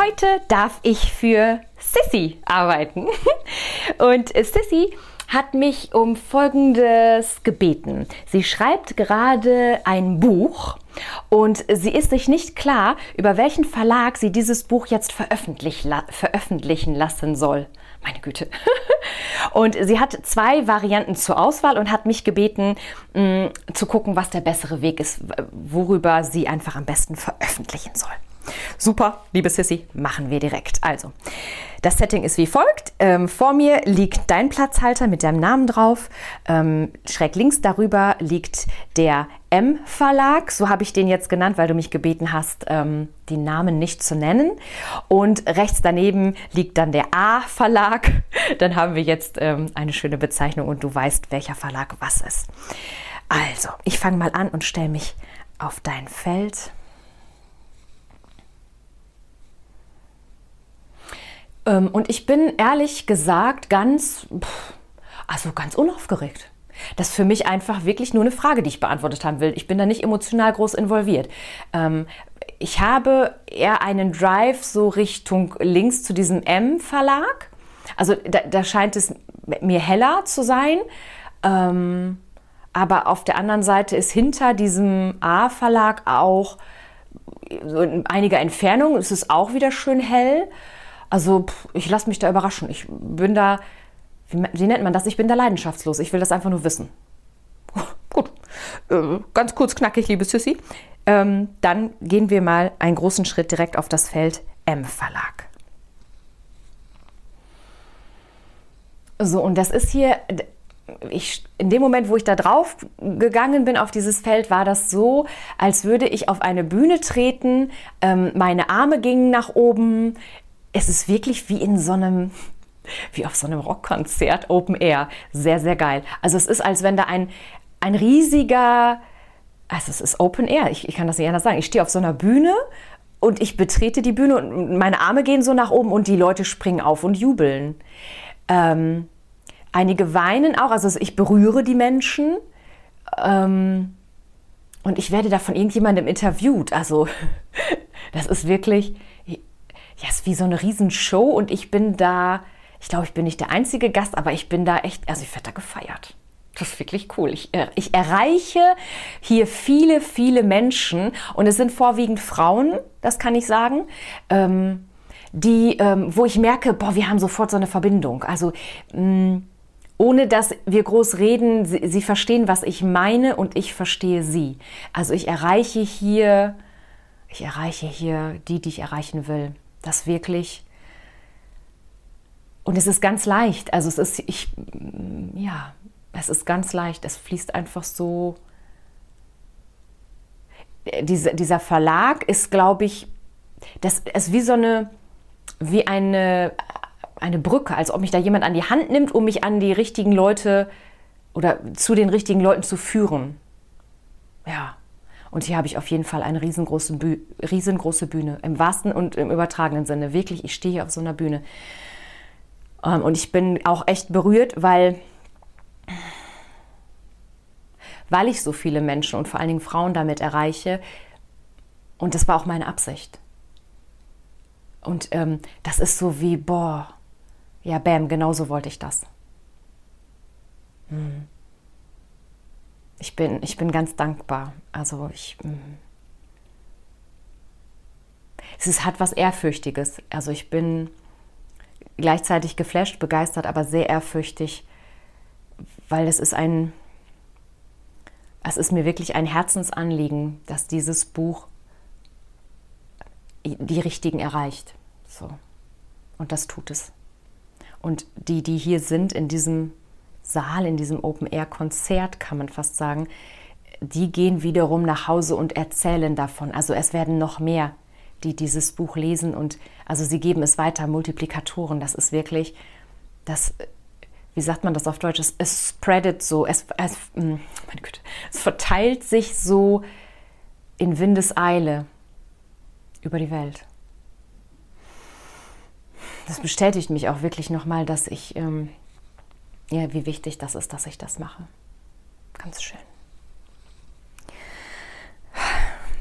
Heute darf ich für Sissy arbeiten. Und Sissy hat mich um Folgendes gebeten. Sie schreibt gerade ein Buch und sie ist sich nicht klar, über welchen Verlag sie dieses Buch jetzt veröffentlich veröffentlichen lassen soll. Meine Güte. Und sie hat zwei Varianten zur Auswahl und hat mich gebeten, mm, zu gucken, was der bessere Weg ist, worüber sie einfach am besten veröffentlichen soll. Super, liebe Sissy, machen wir direkt. Also, das Setting ist wie folgt. Ähm, vor mir liegt dein Platzhalter mit deinem Namen drauf. Ähm, schräg links darüber liegt der M-Verlag. So habe ich den jetzt genannt, weil du mich gebeten hast, ähm, den Namen nicht zu nennen. Und rechts daneben liegt dann der A-Verlag. Dann haben wir jetzt ähm, eine schöne Bezeichnung und du weißt, welcher Verlag was ist. Also, ich fange mal an und stelle mich auf dein Feld. Ähm, und ich bin ehrlich gesagt ganz, also ganz unaufgeregt. Das ist für mich einfach wirklich nur eine Frage, die ich beantwortet haben will. Ich bin da nicht emotional groß involviert. Ähm, ich habe eher einen Drive so Richtung links zu diesem M-Verlag. Also da, da, scheint es mir heller zu sein. Ähm, aber auf der anderen Seite ist hinter diesem A-Verlag auch so in einiger Entfernung, es ist auch wieder schön hell. Also ich lasse mich da überraschen. Ich bin da, wie, wie, nennt man das? Ich bin da leidenschaftslos. Ich will das einfach nur wissen. Gut, äh, ganz kurz knackig, liebe Sissy. Ähm, dann gehen wir mal einen großen Schritt direkt auf das Feld M-Verlag. So, und das ist hier, ich, in dem Moment, wo ich da drauf gegangen bin auf dieses Feld, war das so, als würde ich auf eine Bühne treten. Ähm, meine Arme gingen nach oben es ist wirklich wie in so einem, wie auf so einem Rockkonzert Open Air. Sehr, sehr geil. Also es ist, als wenn da ein, ein riesiger, also es ist Open Air, ich, ich kann das nicht anders sagen. Ich stehe auf so einer Bühne und ich betrete die Bühne und meine Arme gehen so nach oben und die Leute springen auf und jubeln. Ähm, einige weinen auch, also ich berühre die Menschen. Ähm, und ich werde da von irgendjemandem interviewt. Also das ist wirklich, ja, es ist wie so eine Riesenshow und ich bin da, ich glaube, ich bin nicht der einzige Gast, aber ich bin da echt, also ich werde da gefeiert. Das ist wirklich cool. Ich, äh, ich erreiche hier viele, viele Menschen und es sind vorwiegend Frauen, das kann ich sagen. Ähm, die, ähm, wo ich merke, boah, wir haben sofort so eine Verbindung. Also mh, mm, ohne dass wir groß reden, sie, sie, verstehen, was ich meine und ich verstehe sie. Also ich erreiche hier, ich erreiche hier die, die ich erreichen will das wirklich. Und es ist ganz leicht. Also es ist, ich, ja, es ist ganz leicht. Es fließt einfach so. Diese, dieser Verlag ist, glaube ich, das ist wie so eine, wie eine, eine Brücke, als ob mich da jemand an die Hand nimmt, um mich an die richtigen Leute oder zu den richtigen Leuten zu führen. Ja. Und hier habe ich auf jeden Fall eine riesengroße, Büh riesengroße Bühne, im wahrsten und im übertragenen Sinne. Wirklich, ich stehe hier auf so einer Bühne. Ähm, und ich bin auch echt berührt, weil, weil ich so viele Menschen und vor allen Dingen Frauen damit erreiche. Und das war auch meine Absicht. Und ähm, das ist so wie, boah, ja, bam, genau so wollte ich das. Hm ich bin, ich bin ganz dankbar. Also ich. Mm. Es ist, hat was Ehrfürchtiges. Also ich bin gleichzeitig geflasht, begeistert, aber sehr ehrfürchtig, weil es ist ein, es ist mir wirklich ein Herzensanliegen, dass dieses Buch die Richtigen erreicht. So. Und das tut es. Und die, die hier sind in diesem Saal, in diesem Open-Air-Konzert, kann man fast sagen, die gehen wiederum nach Hause und erzählen davon. Also es werden noch mehr, die dieses Buch lesen und also sie geben es weiter, Multiplikatoren. Das ist wirklich, das, wie sagt man das auf Deutsch? Es, es spreadet so, es, es, hm, Güte, es verteilt sich so in Windeseile über die Welt. Das bestätigt mich auch wirklich nochmal, dass ich, ähm, ja, wie wichtig das ist, dass ich das mache. Ganz schön.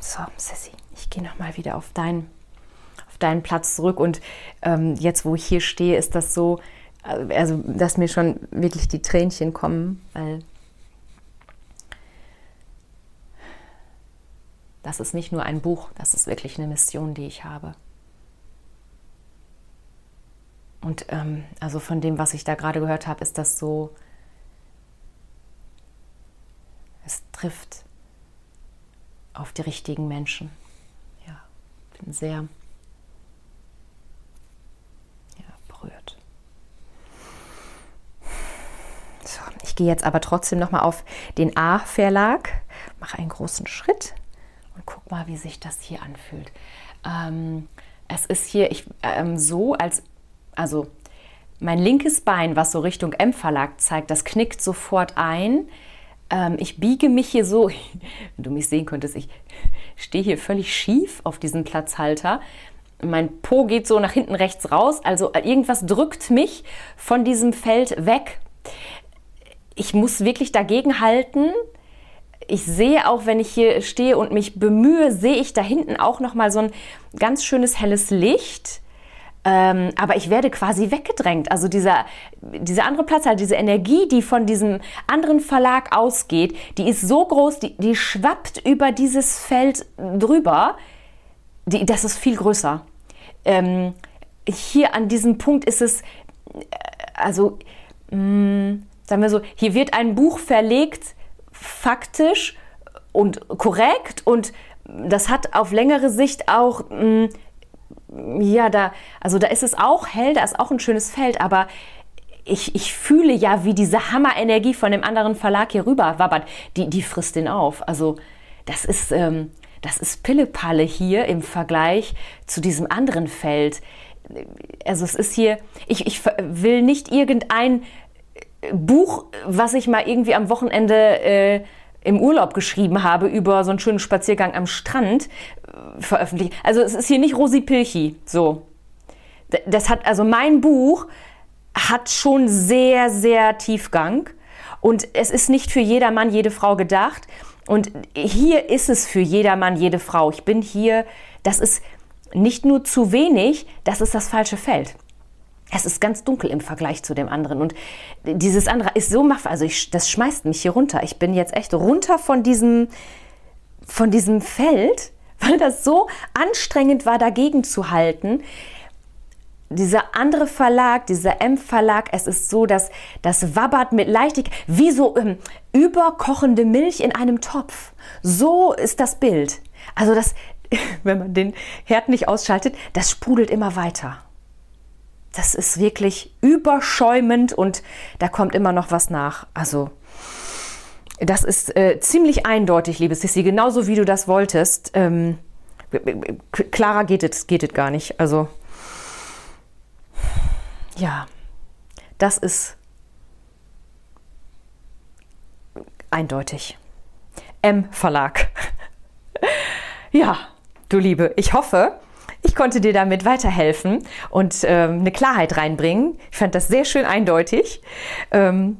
So, Sissy, ich gehe nochmal wieder auf, dein, auf deinen Platz zurück. Und ähm, jetzt, wo ich hier stehe, ist das so, äh, also, dass mir schon wirklich die Tränchen kommen, weil das ist nicht nur ein Buch, das ist wirklich eine Mission, die ich habe. Und ähm, also von dem, was ich da gerade gehört habe, ist das so, es trifft auf die richtigen Menschen. Ja, bin sehr ja, berührt. So, ich gehe jetzt aber trotzdem noch mal auf den A-Verlag, mache einen großen Schritt und guck mal, wie sich das hier anfühlt. Ähm, es ist hier ich, ähm, so, als also mein linkes Bein, was so Richtung M-Verlag zeigt, das knickt sofort ein ähm, ich biege mich hier so, wenn du mich sehen könntest, ich stehe hier völlig schief auf diesem Platzhalter. Mein Po geht so nach hinten rechts raus, also irgendwas drückt mich von diesem Feld weg. Ich muss wirklich dagegen halten. Ich sehe auch, wenn ich hier stehe und mich bemühe, sehe ich da hinten auch noch mal so ein ganz schönes helles Licht ähm, aber ich werde quasi weggedrängt. Also dieser, dieser andere Platz, halt diese Energie, die von diesem anderen Verlag ausgeht, die ist so groß, die, die schwappt über dieses Feld drüber. Die, das ist viel größer. Ähm, hier an diesem Punkt ist es, äh, also, mh, mm, sagen wir so, hier wird ein Buch verlegt, faktisch und korrekt und das hat auf längere Sicht auch mh, mm, ja, da, also da ist es auch hell, da ist auch ein schönes Feld, aber ich, ich fühle ja, wie diese Hammerenergie von dem anderen Verlag hier rüber wabbert. Die, die frisst den auf. Also das ist, ähm, das ist Pillepalle hier im Vergleich zu diesem anderen Feld. Also es ist hier, ich, ich will nicht irgendein Buch, was ich mal irgendwie am Wochenende äh, im Urlaub geschrieben habe über so einen schönen Spaziergang am Strand äh, veröffentlichen. Also es ist hier nicht Rosi Pilchi, so. Das hat, also mein Buch hat schon sehr, sehr Tiefgang und es ist nicht für jeder Mann, jede Frau gedacht. Und hier ist es für jeder Mann, jede Frau. Ich bin hier, das ist nicht nur zu wenig, das ist das falsche Feld es ist ganz dunkel im Vergleich zu dem anderen. Und dieses andere ist so machbar. Also ich, das schmeißt mich hier runter. Ich bin jetzt echt runter von diesem, von diesem Feld, weil das so anstrengend war, dagegen zu halten. Dieser andere Verlag, dieser M-Verlag, es ist so, dass das wabbert mit Leichtigkeit, wie so ähm, überkochende Milch in einem Topf. So ist das Bild. Also das, wenn man den Herd nicht ausschaltet, das sprudelt immer weiter das ist wirklich überschäumend und da kommt immer noch was nach. Also das ist äh, ziemlich eindeutig, liebe Sissi, genauso wie du das wolltest. Ähm, klarer geht es geht gar nicht. Also ja, das ist eindeutig. M Verlag. ja, du Liebe, ich hoffe, ich konnte dir damit weiterhelfen und ähm, eine Klarheit reinbringen. Ich fand das sehr schön eindeutig. Ähm,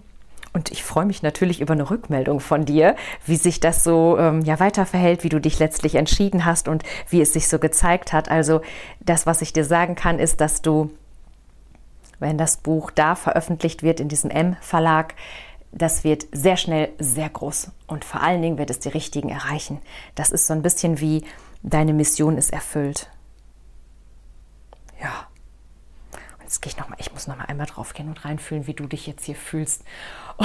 und ich freue mich natürlich über eine Rückmeldung von dir, wie sich das so ähm, ja, weiter wie du dich letztlich entschieden hast und wie es sich so gezeigt hat. Also das, was ich dir sagen kann, ist, dass du, wenn das Buch da veröffentlicht wird in diesem M-Verlag, das wird sehr schnell sehr groß und vor allen Dingen wird es die Richtigen erreichen. Das ist so ein bisschen wie deine Mission ist erfüllt. Ja. Und jetzt gehe ich nochmal, ich muss nochmal einmal drauf gehen und reinfühlen, wie du dich jetzt hier fühlst.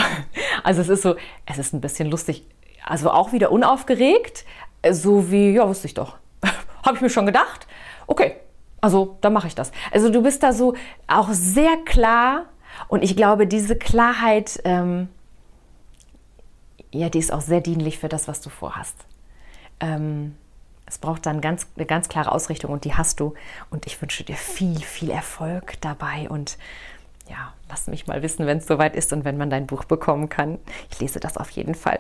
Also es ist so, es ist ein bisschen lustig. Also auch wieder unaufgeregt, so wie, ja, wusste ich doch. Habe ich mir schon gedacht. Okay, also dann mache ich das. Also du bist da so auch sehr klar und ich glaube, diese Klarheit, ähm, ja, die ist auch sehr dienlich für das, was du vorhast. Ähm, es braucht dann ganz, eine ganz klare Ausrichtung und die hast du. Und ich wünsche dir viel, viel Erfolg dabei und ja, lass mich mal wissen, wenn es soweit ist und wenn man dein Buch bekommen kann. Ich lese das auf jeden Fall.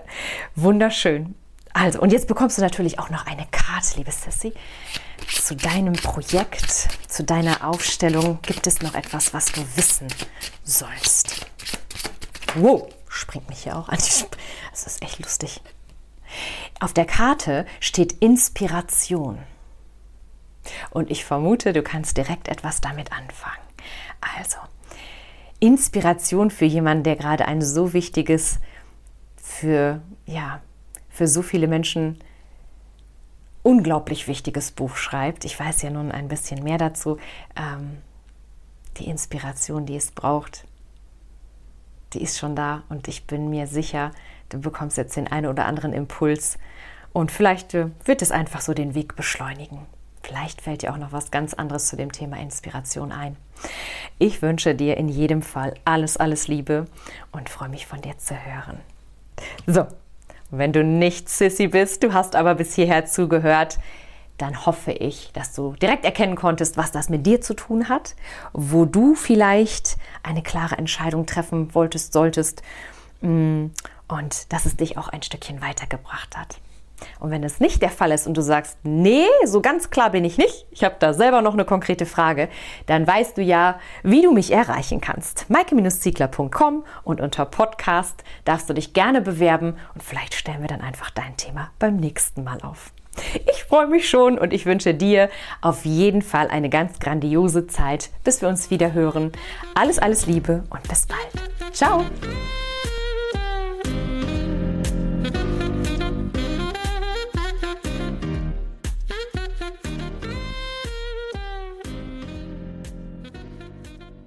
Wunderschön. Also, und jetzt bekommst du natürlich auch noch eine Karte, liebe Sissy. Zu deinem Projekt, zu deiner Aufstellung gibt es noch etwas, was du wissen sollst. Wow, springt mich hier auch an. Das ist echt lustig. Auf der Karte steht Inspiration. Und ich vermute, du kannst direkt etwas damit anfangen. Also, Inspiration für jemanden, der gerade ein so wichtiges, für, ja, für so viele Menschen unglaublich wichtiges Buch schreibt. Ich weiß ja nun ein bisschen mehr dazu. Ähm, die Inspiration, die es braucht, die ist schon da und ich bin mir sicher, du bekommst jetzt den einen oder anderen Impuls und vielleicht äh, wird es einfach so den Weg beschleunigen. Vielleicht fällt dir auch noch was ganz anderes zu dem Thema Inspiration ein. Ich wünsche dir in jedem Fall alles, alles Liebe und freue mich von dir zu hören. So, wenn du nicht Sissy bist, du hast aber bis hierher zugehört, dann hoffe ich, dass du direkt erkennen konntest, was das mit dir zu tun hat, wo du vielleicht eine klare Entscheidung treffen wolltest, solltest mm, und dass es dich auch ein Stückchen weitergebracht hat. Und wenn es nicht der Fall ist und du sagst, nee, so ganz klar bin ich nicht, ich habe da selber noch eine konkrete Frage, dann weißt du ja, wie du mich erreichen kannst. maike-ziegler.com und unter Podcast darfst du dich gerne bewerben und vielleicht stellen wir dann einfach dein Thema beim nächsten Mal auf. Ich freue mich schon und ich wünsche dir auf jeden Fall eine ganz grandiose Zeit, bis wir uns wieder hören. Alles, alles Liebe und bis bald. Ciao!